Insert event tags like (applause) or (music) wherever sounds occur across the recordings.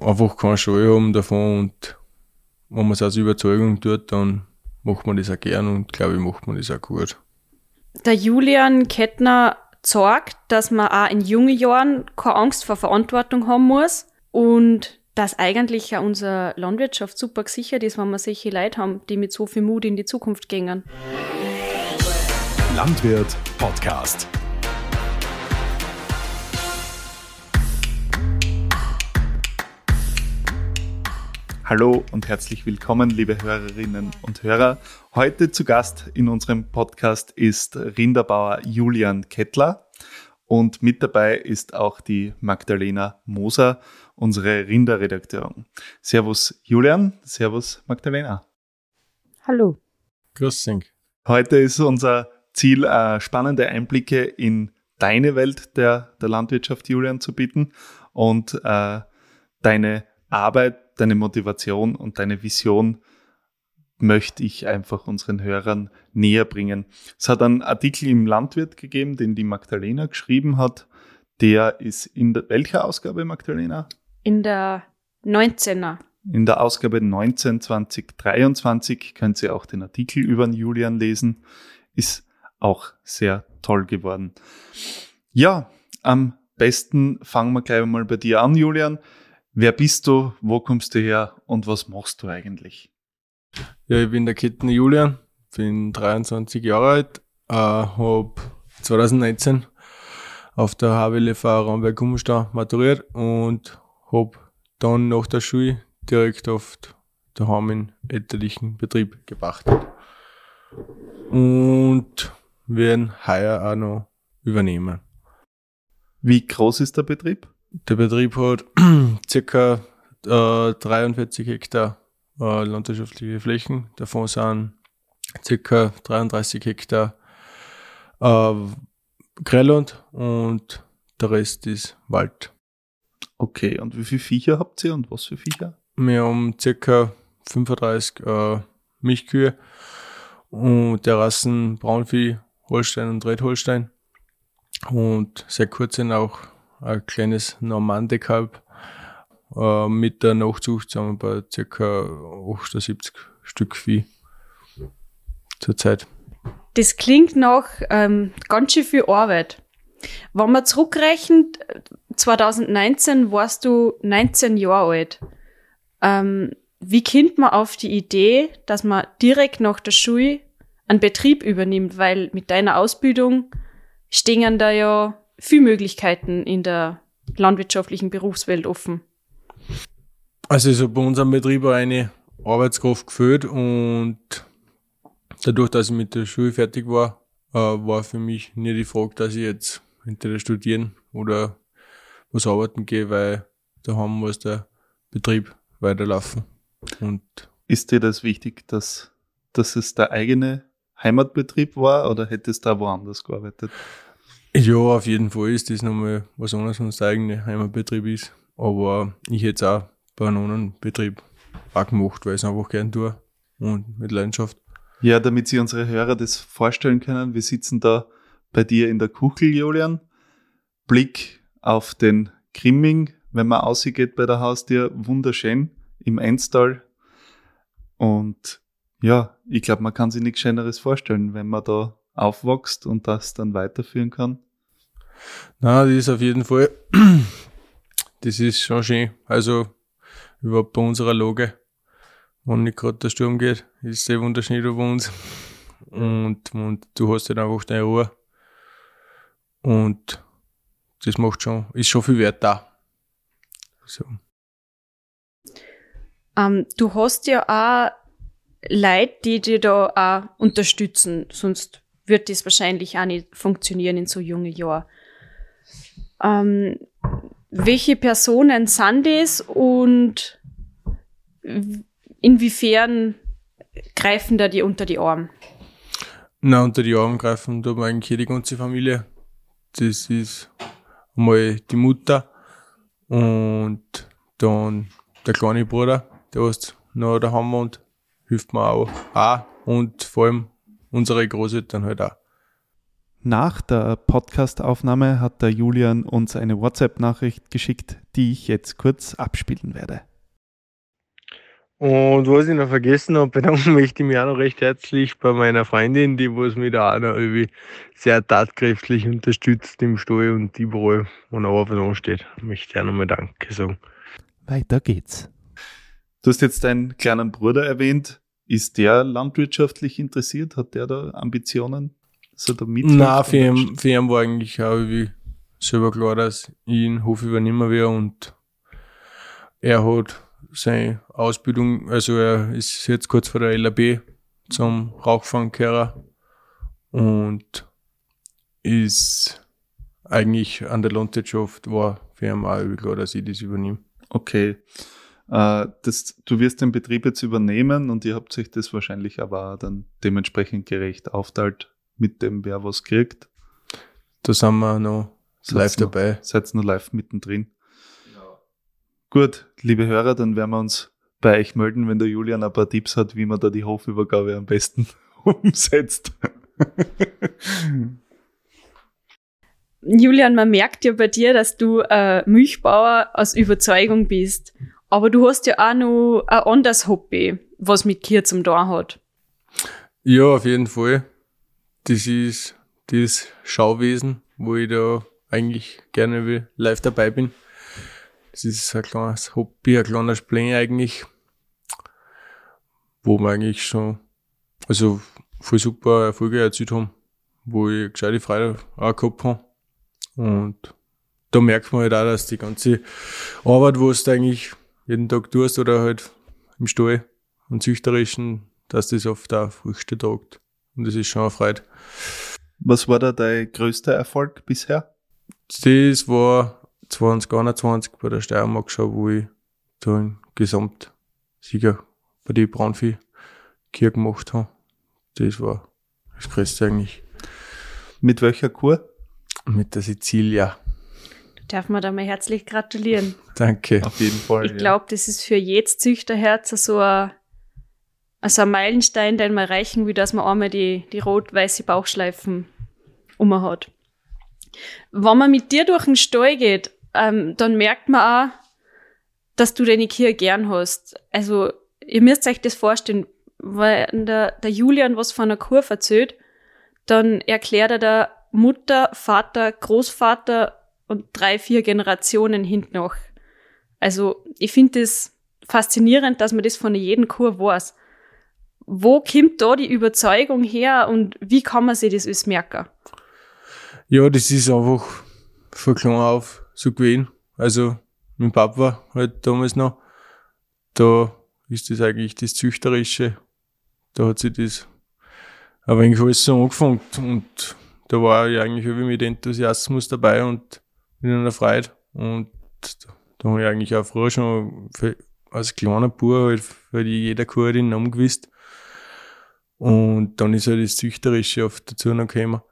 einfach keine Scheu haben davon und wenn man es aus Überzeugung tut, dann macht man das auch gern und glaube ich, macht man das auch gut. Der Julian Kettner zeigt, dass man auch in jungen Jahren keine Angst vor Verantwortung haben muss und dass eigentlich ja unsere Landwirtschaft super gesichert ist, wenn wir solche Leute haben, die mit so viel Mut in die Zukunft gehen. Landwirt Podcast. Hallo und herzlich willkommen, liebe Hörerinnen und Hörer. Heute zu Gast in unserem Podcast ist Rinderbauer Julian Kettler und mit dabei ist auch die Magdalena Moser, unsere Rinderredakteurin. Servus Julian, Servus Magdalena. Hallo. Grüß dich. Heute ist unser Ziel, äh, spannende Einblicke in deine Welt der, der Landwirtschaft, Julian, zu bieten und äh, deine Arbeit deine Motivation und deine Vision möchte ich einfach unseren Hörern näher bringen. Es hat einen Artikel im Landwirt gegeben, den die Magdalena geschrieben hat. Der ist in der, welcher Ausgabe, Magdalena? In der 19er. In der Ausgabe 19 2023 könnt ihr auch den Artikel über den Julian lesen. Ist auch sehr toll geworden. Ja, am besten fangen wir gleich mal bei dir an, Julian. Wer bist du, wo kommst du her und was machst du eigentlich? Ja, ich bin der Ketten Julian, bin 23 Jahre alt, äh, habe 2019 auf der HWLV Ramberg Gummenstau maturiert und habe dann nach der Schule direkt auf daheim in elterlichen Betrieb gebracht. Und werden heuer auch noch übernehmen. Wie groß ist der Betrieb? Der Betrieb hat (clears throat) circa äh, 43 Hektar äh, landwirtschaftliche Flächen. Davon sind circa 33 Hektar äh, Grellland und der Rest ist Wald. Okay, und wie viele Viecher habt ihr und was für Viecher? Wir haben circa 35 äh, Milchkühe und der Rassen Braunvieh, Holstein und Red-Holstein. Und seit kurzem auch ein kleines Normande-Kalb äh, mit der Nachzucht sind wir bei ca. 78 Stück Vieh zurzeit. Das klingt nach ähm, ganz schön viel Arbeit. Wenn man zurückrechnet, 2019 warst du 19 Jahre alt. Ähm, wie kommt man auf die Idee, dass man direkt nach der Schule einen Betrieb übernimmt? Weil mit deiner Ausbildung stehen da ja viele Möglichkeiten in der landwirtschaftlichen Berufswelt offen. Also ist bei unserem Betrieb eine Arbeitskraft gefüllt und dadurch, dass ich mit der Schule fertig war, äh, war für mich nie die Frage, dass ich jetzt entweder studieren oder was arbeiten gehe, weil daheim muss der Betrieb weiterlaufen. Und ist dir das wichtig, dass, dass es der eigene Heimatbetrieb war oder hättest du da woanders gearbeitet? Ja, auf jeden Fall ist das nochmal was anderes, wenn es der eigene Heimatbetrieb ist. Aber ich hätte es auch bei einem anderen Betrieb auch gemacht, weil ich es einfach gern tue und mit Leidenschaft. Ja, damit Sie unsere Hörer das vorstellen können, wir sitzen da bei dir in der Kuchel, Julian. Blick auf den Krimming, wenn man ausgeht bei der Haustür, wunderschön im Enstal. Und ja, ich glaube, man kann sich nichts Schöneres vorstellen, wenn man da aufwächst und das dann weiterführen kann. Na, das ist auf jeden Fall, (clears throat) das ist schon schön. Also, überhaupt bei unserer Lage, wenn nicht gerade der Sturm geht, ist es sehr wunderschön bei uns. Und, und du hast halt einfach deine Ruhe. Und das macht schon, ist schon viel wert da. So. Ähm, du hast ja auch Leute, die dir da auch unterstützen, sonst wird das wahrscheinlich auch nicht funktionieren in so jungen Jahren. Ähm, welche Personen sind das und inwiefern greifen da die unter die Arme? Na, unter die Arme greifen da eigentlich die ganze Familie. Das ist einmal die Mutter und dann der kleine Bruder, der was noch daheim wohnt, hilft mir auch. auch. Und vor allem unsere Großeltern halt auch. Nach der Podcastaufnahme hat der Julian uns eine WhatsApp-Nachricht geschickt, die ich jetzt kurz abspielen werde. Und was ich noch vergessen habe, bedanken (laughs) möchte ich mich auch noch recht herzlich bei meiner Freundin, die was mich da auch noch irgendwie sehr tatkräftig unterstützt im Stall und überall, wo noch was ansteht. Möchte ich auch nochmal Danke sagen. Weiter geht's. Du hast jetzt deinen kleinen Bruder erwähnt. Ist der landwirtschaftlich interessiert? Hat der da Ambitionen? Dass er da Nein, für ihn, für ihn war eigentlich auch wie selber klar, dass ich den Hof übernehmen werde und er hat seine Ausbildung, also er ist jetzt kurz vor der LAB zum Rauchfangkehrer und ist eigentlich an der Landwirtschaft war für ihn auch klar, dass ich das übernehme. Okay. Äh, das, du wirst den Betrieb jetzt übernehmen und ihr habt sich das wahrscheinlich aber dann dementsprechend gerecht aufteilt mit dem, wer was kriegt. Da sind wir noch seid live dabei. Seid nur live mittendrin. Ja. Gut, liebe Hörer, dann werden wir uns bei euch melden, wenn der Julian ein paar Tipps hat, wie man da die Hofübergabe am besten (laughs) umsetzt. Julian, man merkt ja bei dir, dass du äh, Milchbauer aus Überzeugung bist. Aber du hast ja auch noch ein anderes Hobby, was mit Kier zum Tor hat. Ja, auf jeden Fall. Das ist das Schauwesen, wo ich da eigentlich gerne live dabei bin. Das ist ein kleines Hobby, ein kleiner Spleen eigentlich, wo wir eigentlich schon, also voll super Erfolge erzielt haben, wo ich gescheite Freude auch gehabt habe. Und da merkt man halt auch, dass die ganze Arbeit, wo du eigentlich jeden Tag tust oder halt im Stall und züchterischen, dass das oft auch Früchte tragt. Und das ist schon eine Freude. Was war da dein größter Erfolg bisher? Das war 2021 bei der Steiermark schon, wo ich da einen Gesamtsieger bei den Braunvieh Kier gemacht habe. Das war das Größte eigentlich. Mit welcher Kur? Mit der Sizilia. Darf man da mal herzlich gratulieren. (laughs) Danke. Auf jeden Fall. Ich glaube, das ist für jedes Züchterherz so ein, also ein Meilenstein, den man erreichen will, dass man einmal die, die rot-weiße Bauchschleifen um hat. Wenn man mit dir durch den Stall geht, ähm, dann merkt man auch, dass du deine Kier gern hast. Also, ihr müsst euch das vorstellen, weil der, der Julian was von einer Kur erzählt, dann erklärt er der Mutter, Vater, Großvater und drei, vier Generationen hinten noch. Also ich finde es das faszinierend, dass man das von jedem Kur weiß. Wo kommt da die Überzeugung her und wie kann man sich das alles merken? Ja, das ist einfach von klein auf so gewesen. Also mein Papa halt damals noch, da ist das eigentlich das Züchterische. Da hat sich das aber eigentlich alles so angefangen und da war ich eigentlich irgendwie mit Enthusiasmus dabei und in einer Freude. Und da habe ich eigentlich auch früher schon für, als kleiner Bub halt für jeder Kur den Namen gewusst. Und dann ist halt das Züchterische oft dazu noch gekommen.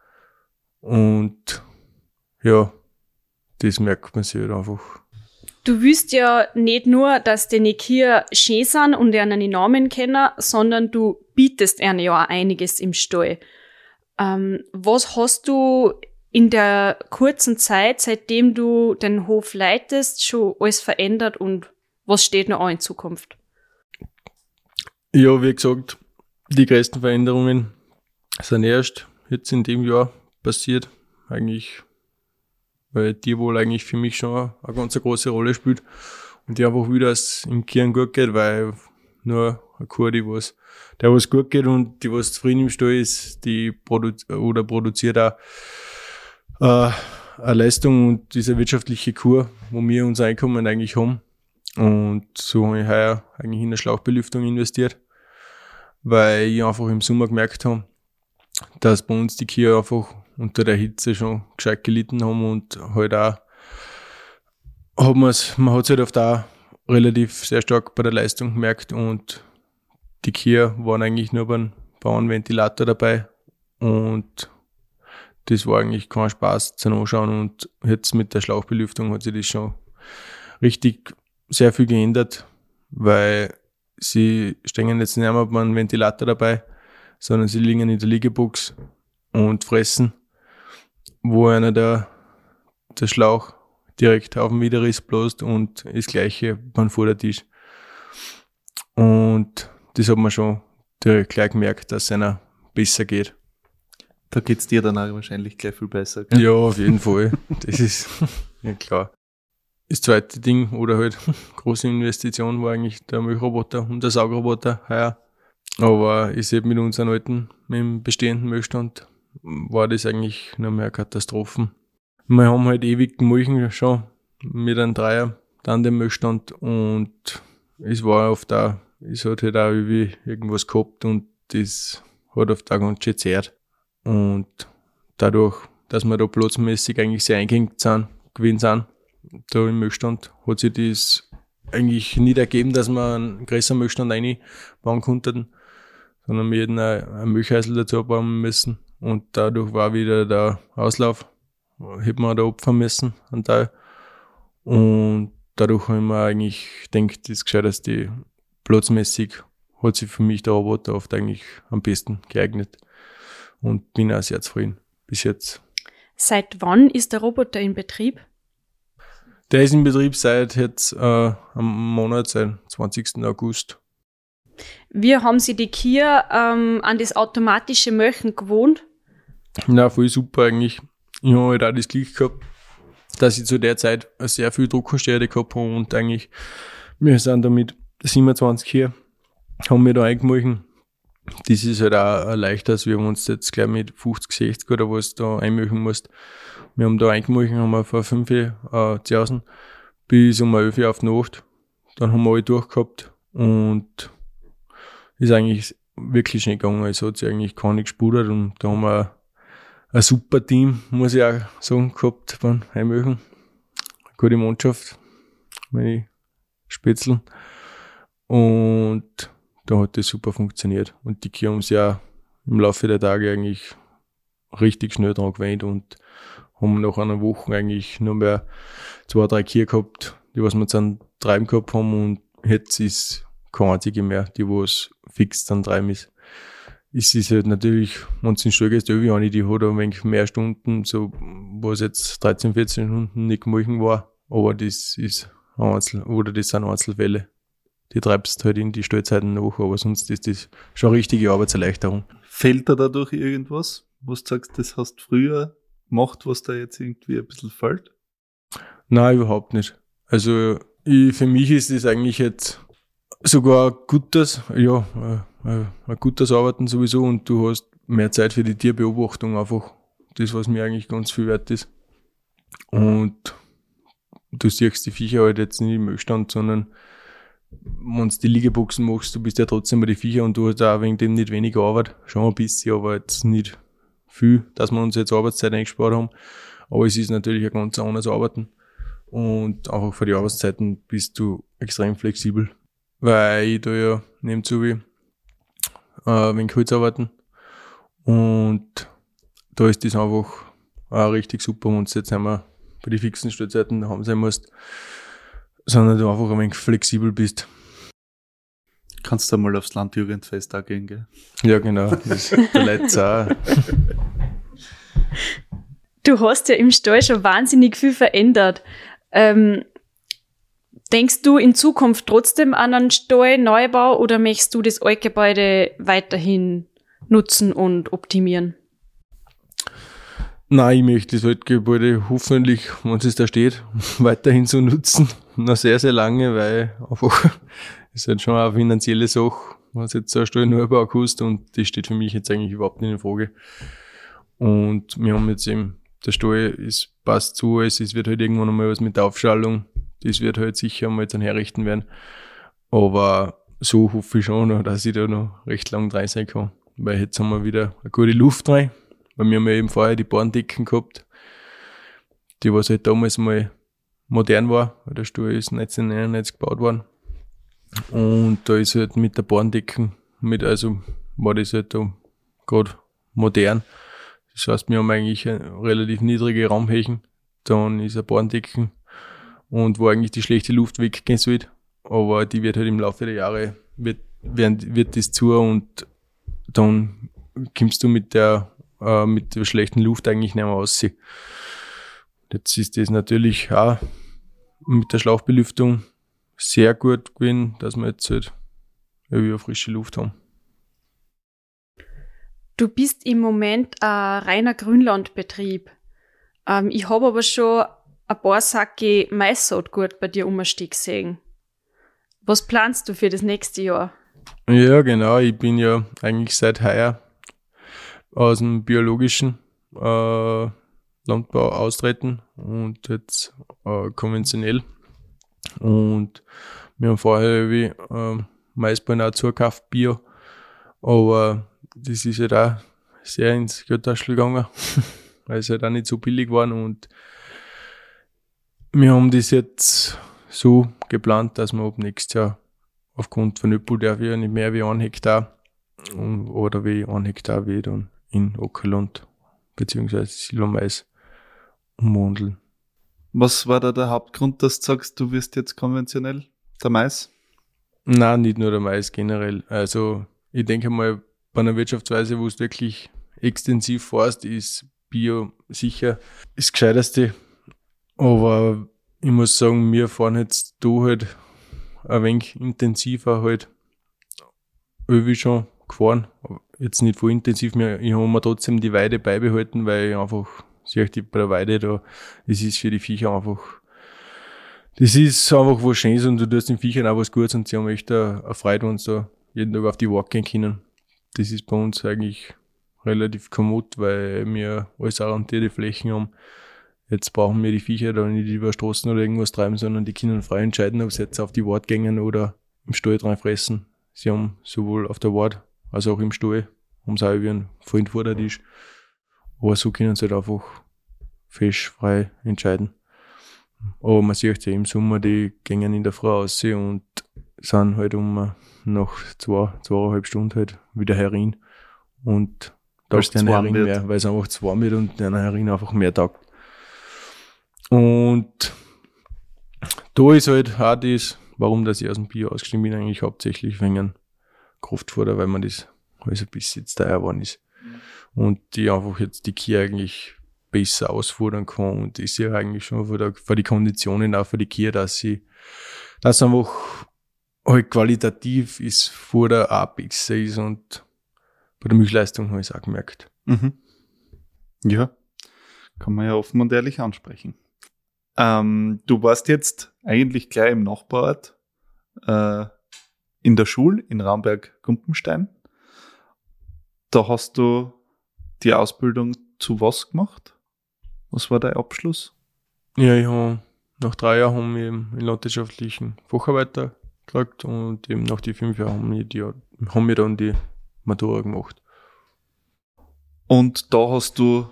Und ja, das merkt man sich halt einfach. Du wüsst ja nicht nur, dass die Kier schön sind und einen Namen kennen, sondern du bietest ihnen ja auch einiges im Stall. Ähm, was hast du in der kurzen Zeit, seitdem du den Hof leitest, schon alles verändert und was steht noch an in Zukunft? Ja, wie gesagt, die größten Veränderungen sind erst jetzt in dem Jahr passiert. Eigentlich, weil die wohl eigentlich für mich schon eine ganz große Rolle spielt und die einfach wieder es im Kern gut geht, weil nur eine Kur, die was, der was gut geht und die was zufrieden im Stall ist, die produ oder produziert auch äh, eine Leistung und diese wirtschaftliche Kur, wo wir unser Einkommen eigentlich haben. Und so habe ich heuer eigentlich in eine Schlauchbelüftung investiert, weil ich einfach im Sommer gemerkt habe, dass bei uns die Kühe einfach unter der Hitze schon gescheit gelitten haben und halt auch hat man's, man hat es halt oft auch relativ sehr stark bei der Leistung gemerkt und die Kühe waren eigentlich nur beim Bauernventilator dabei und das war eigentlich kein Spaß zu anschauen und jetzt mit der Schlauchbelüftung hat sich das schon richtig sehr viel geändert, weil sie stehen jetzt nicht mehr beim Ventilator dabei, sondern sie liegen in der Liegebox und fressen, wo einer der, der Schlauch direkt auf dem Widerriss bloßt und das gleiche beim Vordertisch. Und das hat man schon direkt gleich gemerkt, dass einer besser geht. Da geht's dir dann auch wahrscheinlich gleich viel besser. Gell? Ja, auf jeden Fall. Das ist (laughs) ja klar. Das zweite Ding oder halt (laughs) große Investition war eigentlich der Milchroboter und der Saugroboter heuer. Aber ich sehe mit unseren alten, mit dem bestehenden Milchstand, war das eigentlich noch mehr Katastrophen. Wir haben halt ewig gemolchen schon mit einem Dreier, dann den Milchstand und es war oft da, es hat halt auch irgendwie irgendwas gehabt und das hat auf da ganz schön zehrt. Und dadurch, dass wir da platzmäßig eigentlich sehr eingehängt sind, gewesen sind, da im Milchstand, hat sich das eigentlich nicht ergeben, dass wir einen größeren Milchstand reinbauen konnten, sondern wir hätten einen Milchhäusl dazu bauen müssen. Und dadurch war wieder der Auslauf, hätten wir da opfern müssen, einen Teil. Und dadurch haben wir eigentlich gedacht, das ist gescheit, dass die platzmäßig hat sich für mich der Roboter oft eigentlich am besten geeignet. Und bin auch sehr zufrieden bis jetzt. Seit wann ist der Roboter in Betrieb? Der ist in Betrieb seit jetzt äh, am Monat, seit 20. August. Wie haben Sie die Kia ähm, an das automatische Möchen gewohnt? Na, voll super eigentlich. Ich habe halt auch das Glück gehabt, dass ich zu der Zeit sehr viel Druckenstärke gehabt habe und eigentlich, wir sind damit 27 hier, haben wir da eingemolchen. Das ist halt auch leichter, als wir uns jetzt gleich mit 50, 60 oder was da einmöchen musst. Wir haben da eingemolchen, haben wir vor 5 äh, zu bis um 11 Uhr auf die Nacht. Dann haben wir alle durchgehabt und ist eigentlich wirklich schnell gegangen. Es hat sich eigentlich gar nicht gespudert und da haben wir ein super Team, muss ich auch sagen, gehabt beim Heimöchen. Gute Mannschaft, meine Spätzle. Und da hat das super funktioniert. Und die Kia haben sich auch im Laufe der Tage eigentlich richtig schnell dran gewöhnt und haben nach einer Woche eigentlich nur mehr zwei, drei Kier gehabt, die was wir dann treiben gehabt haben und jetzt ist keine einzige mehr, die was fix dann treiben ist. Es ist halt natürlich, wenn es in Stall geht, die eine, die hat ein wenig mehr Stunden, so, was jetzt 13, 14 Stunden nicht gemolchen war, aber das ist Einzel, oder das sind Einzelfälle. Die treibst halt in die Stallzeiten nach, aber sonst ist das schon eine richtige Arbeitserleichterung. Fehlt da dadurch irgendwas, wo du sagst, das hast du früher gemacht, was da jetzt irgendwie ein bisschen fällt? Nein, überhaupt nicht. Also, ich, für mich ist das eigentlich jetzt sogar ein gutes, ja, ein, ein gutes Arbeiten sowieso und du hast mehr Zeit für die Tierbeobachtung einfach. Das, was mir eigentlich ganz viel wert ist. Und du siehst die Viecher halt jetzt nicht im Ölstand, sondern wenn du die Liegeboxen machst, du bist ja trotzdem bei die Viecher und du hast auch wegen dem nicht wenig Arbeit. Schon ein bisschen, aber jetzt nicht viel, dass wir uns jetzt Arbeitszeit eingespart haben. Aber es ist natürlich ein ganz anderes Arbeiten. Und einfach für die Arbeitszeiten bist du extrem flexibel. Weil ich da ja nebenzu wie äh, wegen Holz arbeiten. Und da ist das einfach auch richtig super, wenn du jetzt einmal bei den fixen Stellzeiten daheim sein musst, sondern du einfach ein wenig flexibel bist. Kannst du mal aufs Landjugendfest da gehen, gell? Ja, genau. (laughs) Das der letzte auch. Du hast ja im Stall schon wahnsinnig viel verändert. Ähm, denkst du in Zukunft trotzdem an einen Stallneubau oder möchtest du das Altgebäude weiterhin nutzen und optimieren? Nein, ich möchte das Altgebäude hoffentlich, wenn es da steht, (laughs) weiterhin so nutzen. Noch sehr, sehr lange, weil einfach, ist halt schon eine finanzielle Sache, was jetzt so ein Stallneubau kostet und das steht für mich jetzt eigentlich überhaupt nicht in Frage. Und wir haben jetzt eben, der Stall ist, passt zu es, es wird halt irgendwann einmal was mit der Aufschallung, das wird halt sicher mal dann herrichten werden. Aber so hoffe ich schon dass ich da noch recht lang dran sein kann. Weil jetzt haben wir wieder eine gute Luft rein weil wir haben ja eben vorher die Borndecken gehabt, die was halt damals mal modern war, weil der Stuhl ist 1999 gebaut worden. Und da ist halt mit der Borndecken, mit, also war das halt da gerade modern. Das heißt, wir haben eigentlich relativ niedrige Raumhechen. Dann ist ein Borndecken und wo eigentlich die schlechte Luft weggehen sollte. Aber die wird halt im Laufe der Jahre, wird, wird, wird das zu und dann kommst du mit der äh, mit der schlechten Luft eigentlich nicht mehr aussehen. jetzt ist das natürlich auch mit der Schlauchbelüftung sehr gut gewesen, dass wir jetzt halt irgendwie frische Luft haben. Du bist im Moment ein reiner Grünlandbetrieb. Ähm, ich habe aber schon ein paar Sacke Maissaatgut bei dir umstehen gesehen. Was planst du für das nächste Jahr? Ja, genau. Ich bin ja eigentlich seit heuer aus dem biologischen äh, Landbau austreten und jetzt äh, konventionell. Und wir haben vorher wie äh, Maisbein auch zugekauft, Bio. Aber das ist halt auch sehr ins Geldtaschel gegangen, (laughs) weil es halt auch nicht so billig war. Und wir haben das jetzt so geplant, dass wir ab nächstes Jahr aufgrund von Öppel darf ich ja nicht mehr wie ein Hektar oder wie ein Hektar wie dann in Ockerland beziehungsweise Silbermais umwandeln. Was war da der Hauptgrund, dass du sagst, du wirst jetzt konventionell der Mais? Nein, nicht nur der Mais generell. Also ich denke mal, bei einer Wirtschaftsweise, wo es wirklich extensiv forst, ist Bio sicher das Gescheiterste. Aber ich muss sagen, wir fahren jetzt da halt ein wenig intensiver halt irgendwie schon gefahren. Jetzt nicht voll intensiv mehr. Ich habe mir trotzdem die Weide beibehalten, weil ich einfach, sehe ich bei der Weide da, das ist für die Viecher einfach, das ist einfach was Schönes und du tust den Viechern auch was Gutes und sie haben echt eine Freude, wenn sie da jeden Tag auf die Walk gehen können. Das ist bei uns eigentlich relativ kommod, weil wir alles arrondierte Flächen haben. Jetzt brauchen wir die Viecher da nicht über Straßen oder irgendwas treiben, sondern die können frei entscheiden, ob sie jetzt auf die Wart gängen oder im Stall dran fressen. Sie haben sowohl auf der Wart als auch im Stall, ein Freund vor der Tisch. Aber so können sie halt einfach fesch frei entscheiden. Aber man sieht ja im Sommer, die gängen in der Früh aus und sind halt um nach zwei, zweieinhalb Stunden halt wieder herin. Und da ist der Herin mehr, weil es einfach zu warm wird und der Herin einfach mehr taugt. Und da ist halt auch das, warum dass ich aus dem Bio ausgestiegen bin, eigentlich hauptsächlich wegen Kraftfutter, weil man das also bis jetzt da geworden ist. Und die einfach jetzt die Kia eigentlich besser ausfordern kann und ist ja eigentlich schon für, der, für die Konditionen auch für die Kia, dass sie, dass einfach halt qualitativ ist vor der Apex ist und bei der Milchleistung habe ich es auch gemerkt. Mhm. Ja, kann man ja offen und ehrlich ansprechen. Ähm, du warst jetzt eigentlich gleich im Nachbarort äh, in der Schule in Raumberg-Gumpenstein. Da hast du die Ausbildung zu was gemacht? Was war dein Abschluss? Ja, ich habe nach drei Jahren haben wir im landwirtschaftlichen Facharbeiter gekriegt und eben nach die fünf Jahren haben wir, die, haben wir dann die Matura gemacht. Und da hast du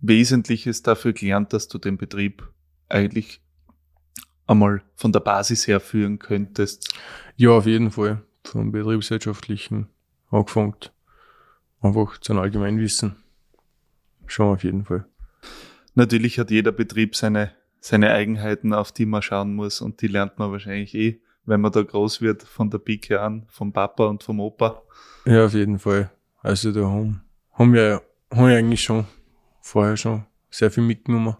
Wesentliches dafür gelernt, dass du den Betrieb eigentlich einmal von der Basis her führen könntest? Ja, auf jeden Fall. Vom betriebswirtschaftlichen angefangen. Einfach zum Allgemeinwissen. Schon auf jeden Fall. Natürlich hat jeder Betrieb seine, seine Eigenheiten, auf die man schauen muss und die lernt man wahrscheinlich eh, wenn man da groß wird, von der Pike an, vom Papa und vom Opa. Ja, auf jeden Fall. Also da haben, haben wir, haben wir eigentlich schon vorher schon sehr viel mitgenommen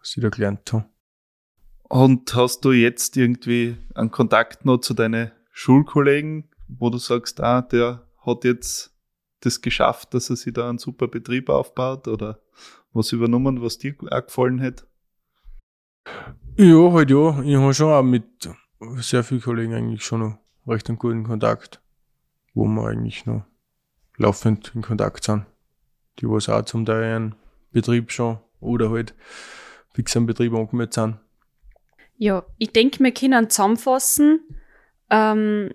was ich da gelernt habe. Und hast du jetzt irgendwie einen Kontakt noch zu deinen Schulkollegen, wo du sagst, ah, der hat jetzt das geschafft, dass er sich da einen super Betrieb aufbaut oder was übernommen, was dir auch gefallen hat? Ja, halt ja. Ich habe schon auch mit sehr vielen Kollegen eigentlich schon noch recht einen guten Kontakt, wo wir eigentlich noch laufend in Kontakt sind. Die was auch zum Teil einen Betrieb schon oder halt fix am Betrieb angemeldet sind. Ja, ich denke, wir können zusammenfassen. Ähm,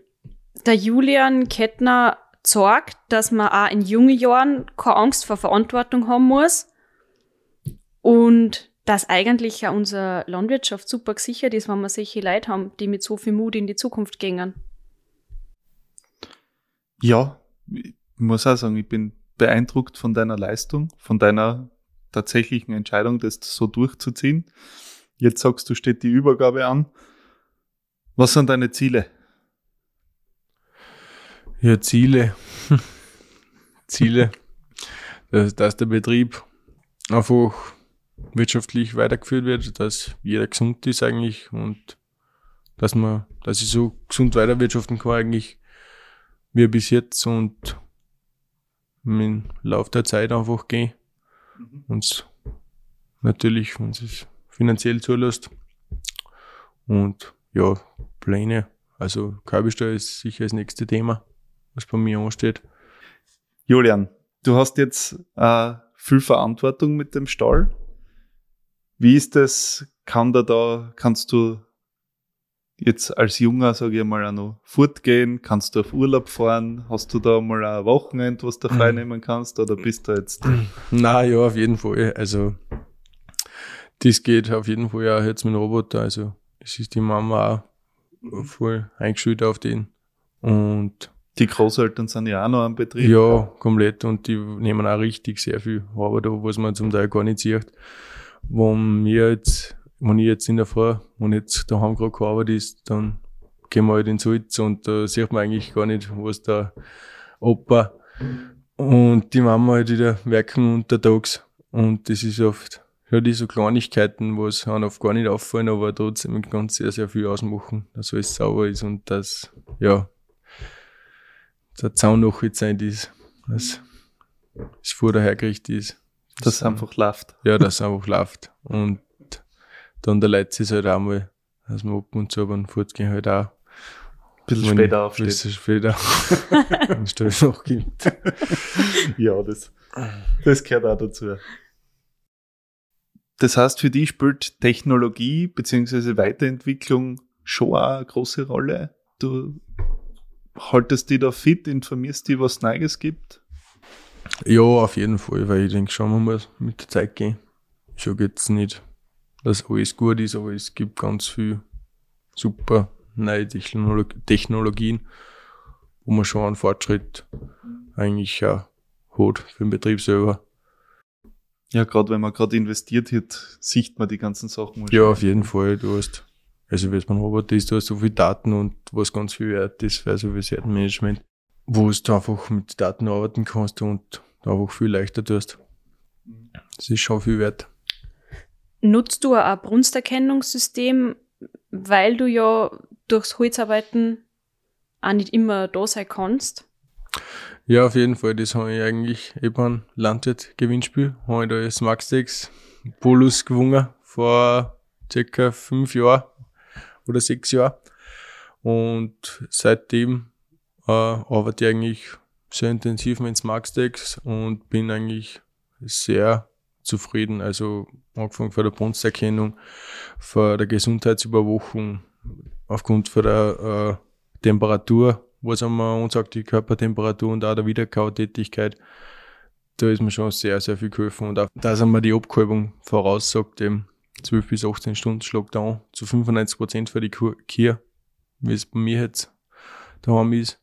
der Julian Kettner sorgt, dass man auch in jungen Jahren keine Angst vor Verantwortung haben muss und dass eigentlich ja unsere Landwirtschaft super gesichert ist, wenn wir solche Leute haben, die mit so viel Mut in die Zukunft gehen. Ja, ich muss auch sagen, ich bin beeindruckt von deiner Leistung, von deiner tatsächlichen Entscheidung, das so durchzuziehen. Jetzt sagst du, steht die Übergabe an. Was sind deine Ziele? Ja, Ziele. (laughs) Ziele, dass, dass der Betrieb einfach wirtschaftlich weitergeführt wird, dass jeder gesund ist eigentlich und dass man, dass ich so gesund weiterwirtschaften kann eigentlich wie bis jetzt und im Lauf der Zeit einfach gehen. Mhm. Und natürlich, wenn es finanziell zulässt. Und ja, Pläne. Also Kabelsteuer ist sicher das nächste Thema, was bei mir ansteht. Julian, du hast jetzt äh, viel Verantwortung mit dem Stall. Wie ist das? Kann da da, kannst du jetzt als Junger, sage ich mal, auch noch fortgehen? Kannst du auf Urlaub fahren? Hast du da mal ein Wochenende, was du mhm. nehmen kannst? Oder bist du jetzt? Na ja, auf jeden Fall. Also, das geht auf jeden Fall auch jetzt mit dem Roboter. Also, das ist die Mama auch voll eingeschult auf den. Und die Großeltern sind ja auch noch am Betrieb. Ja, komplett. Und die nehmen auch richtig sehr viel Arbeit da, was man zum Teil gar nicht sieht. Wo mir jetzt wenn ich jetzt in der Früh, wenn jetzt daheim gerade Arbeit ist, dann gehen wir halt ins Holz und da sieht man eigentlich gar nicht, was der Opa und die Mama halt wieder werken untertags. Und das ist oft ja, diese Kleinigkeiten, was einem oft gar nicht auffallen, aber trotzdem ganz sehr, sehr viel ausmachen, dass alles sauber ist und dass, ja, der Zaun sein ist, dass das Futter hergerichtet ist. Dass es einfach läuft. Ja, dass es einfach läuft. Und dann der Leute ist halt auch mal, dass man ab und zu beim Fortgehen halt auch ein bisschen später aufsteht. (laughs) Ein bisschen später, wenn es noch gibt. (laughs) ja, das, das gehört auch dazu. Das heißt, für dich spielt Technologie bzw. Weiterentwicklung schon auch eine große Rolle. Du haltest dich da fit, informierst dich, was es Neues gibt? Ja, auf jeden Fall, weil ich denke schon, man muss mit der Zeit gehen. So geht's nicht dass alles gut ist, aber es gibt ganz viel super neue Technologien, wo man schon einen Fortschritt eigentlich ja, hat für den Betrieb selber. Ja, gerade wenn man gerade investiert hat, sieht man die ganzen Sachen. Ja, auf jeden Fall. Du hast, also wie es beim Roboter ist, du hast so viele Daten und was ganz viel wert ist für so viel Seitenmanagement, wo du einfach mit Daten arbeiten kannst und einfach viel leichter tust. Das ist schon viel wert. Nutzt du ein Brunsterkennungssystem, weil du ja durchs Holzarbeiten auch nicht immer da sein kannst? Ja, auf jeden Fall. Das habe ich eigentlich eben Landwirt-Gewinnspiel. Habe ich da das Maxtex Polus gewonnen vor circa fünf Jahren oder sechs Jahren. Und seitdem äh, arbeite ich eigentlich sehr intensiv mit Maxtex und bin eigentlich sehr zufrieden. Also angefangen von der Brunsterkennung, von der Gesundheitsüberwachung, aufgrund von der äh, Temperatur, was man uns sagt, die Körpertemperatur und auch der Wiederkautätigkeit. Da ist mir schon sehr, sehr viel geholfen. Und auch, dass man die Abkalbung voraussagt, eben 12 bis 18 Stunden schlagt an, zu 95 Prozent für die Kier, wie es bei mir jetzt daheim ist.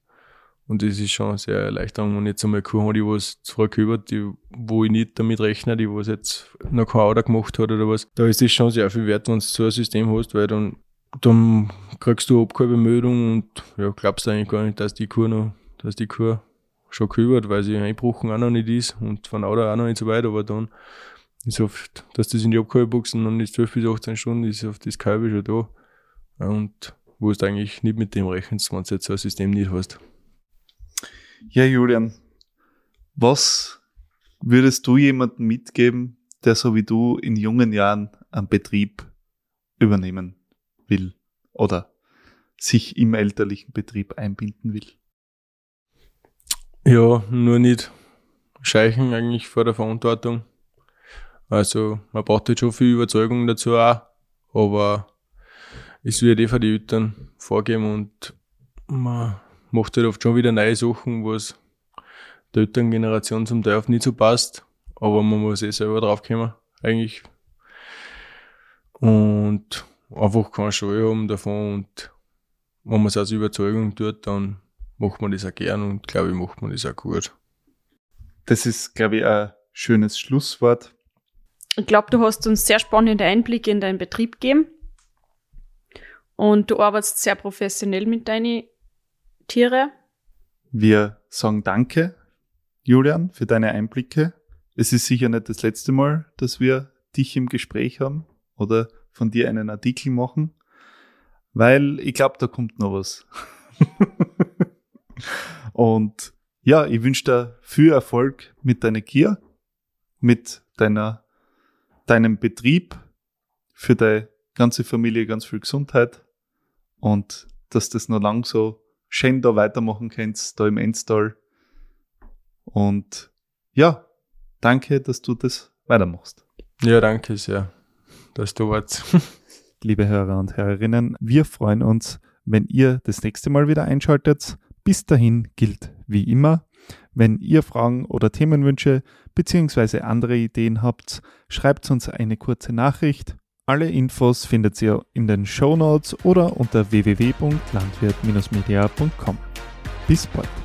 Und das ist schon sehr erleichternd, wenn ich jetzt einmal Kuh habe, die was zurückübert, die, wo ich nicht damit rechne, die was jetzt noch kein Auto gemacht hat oder was. Da ist es schon sehr viel wert, wenn du so ein System hast, weil dann, dann kriegst du Abgabemeldung und ja, glaubst eigentlich gar nicht, dass die Kuh noch, dass die Kuh schon kübert, weil sie einbrochen auch noch nicht ist und von Auto auch noch nicht so weit, aber dann ist oft, dass das in die Abgabebuchsen dann ist 12 bis 18 Stunden, ist oft das Kalbe schon da. Und wo du eigentlich nicht mit dem rechnest, wenn du jetzt so ein System nicht hast. Ja, Julian, was würdest du jemandem mitgeben, der so wie du in jungen Jahren einen Betrieb übernehmen will oder sich im elterlichen Betrieb einbinden will? Ja, nur nicht scheichen eigentlich vor der Verantwortung. Also man braucht jetzt schon viel Überzeugung dazu auch, aber es wird eh von den Eltern vorgeben und man macht halt oft schon wieder neue Sachen, was der Elterngeneration zum Teil oft nicht so passt. Aber man muss eh selber draufkommen, eigentlich. Und einfach keine Scheu haben davon und wenn man es aus Überzeugung tut, dann macht man das auch gern und glaube ich, macht man das auch gut. Das ist, glaube ich, ein schönes Schlusswort. Ich glaube, du hast uns sehr spannende Einblicke in deinen Betrieb gegeben. Und du arbeitest sehr professionell mit deinen Tiere. Wir sagen Danke, Julian, für deine Einblicke. Es ist sicher nicht das letzte Mal, dass wir dich im Gespräch haben oder von dir einen Artikel machen, weil ich glaube, da kommt noch was. (laughs) Und ja, ich wünsche dir viel Erfolg mit deiner Gier, mit deiner, deinem Betrieb, für deine ganze Familie ganz viel Gesundheit und dass das noch lang so schön da weitermachen kannst, da im Enstall. Und ja, danke, dass du das weitermachst. Ja, danke sehr, dass du warst. (laughs) Liebe Hörer und Hörerinnen, wir freuen uns, wenn ihr das nächste Mal wieder einschaltet. Bis dahin gilt wie immer, wenn ihr Fragen oder Themenwünsche bzw. andere Ideen habt, schreibt uns eine kurze Nachricht. Alle Infos findet ihr in den Show Notes oder unter www.landwirt-media.com. Bis bald.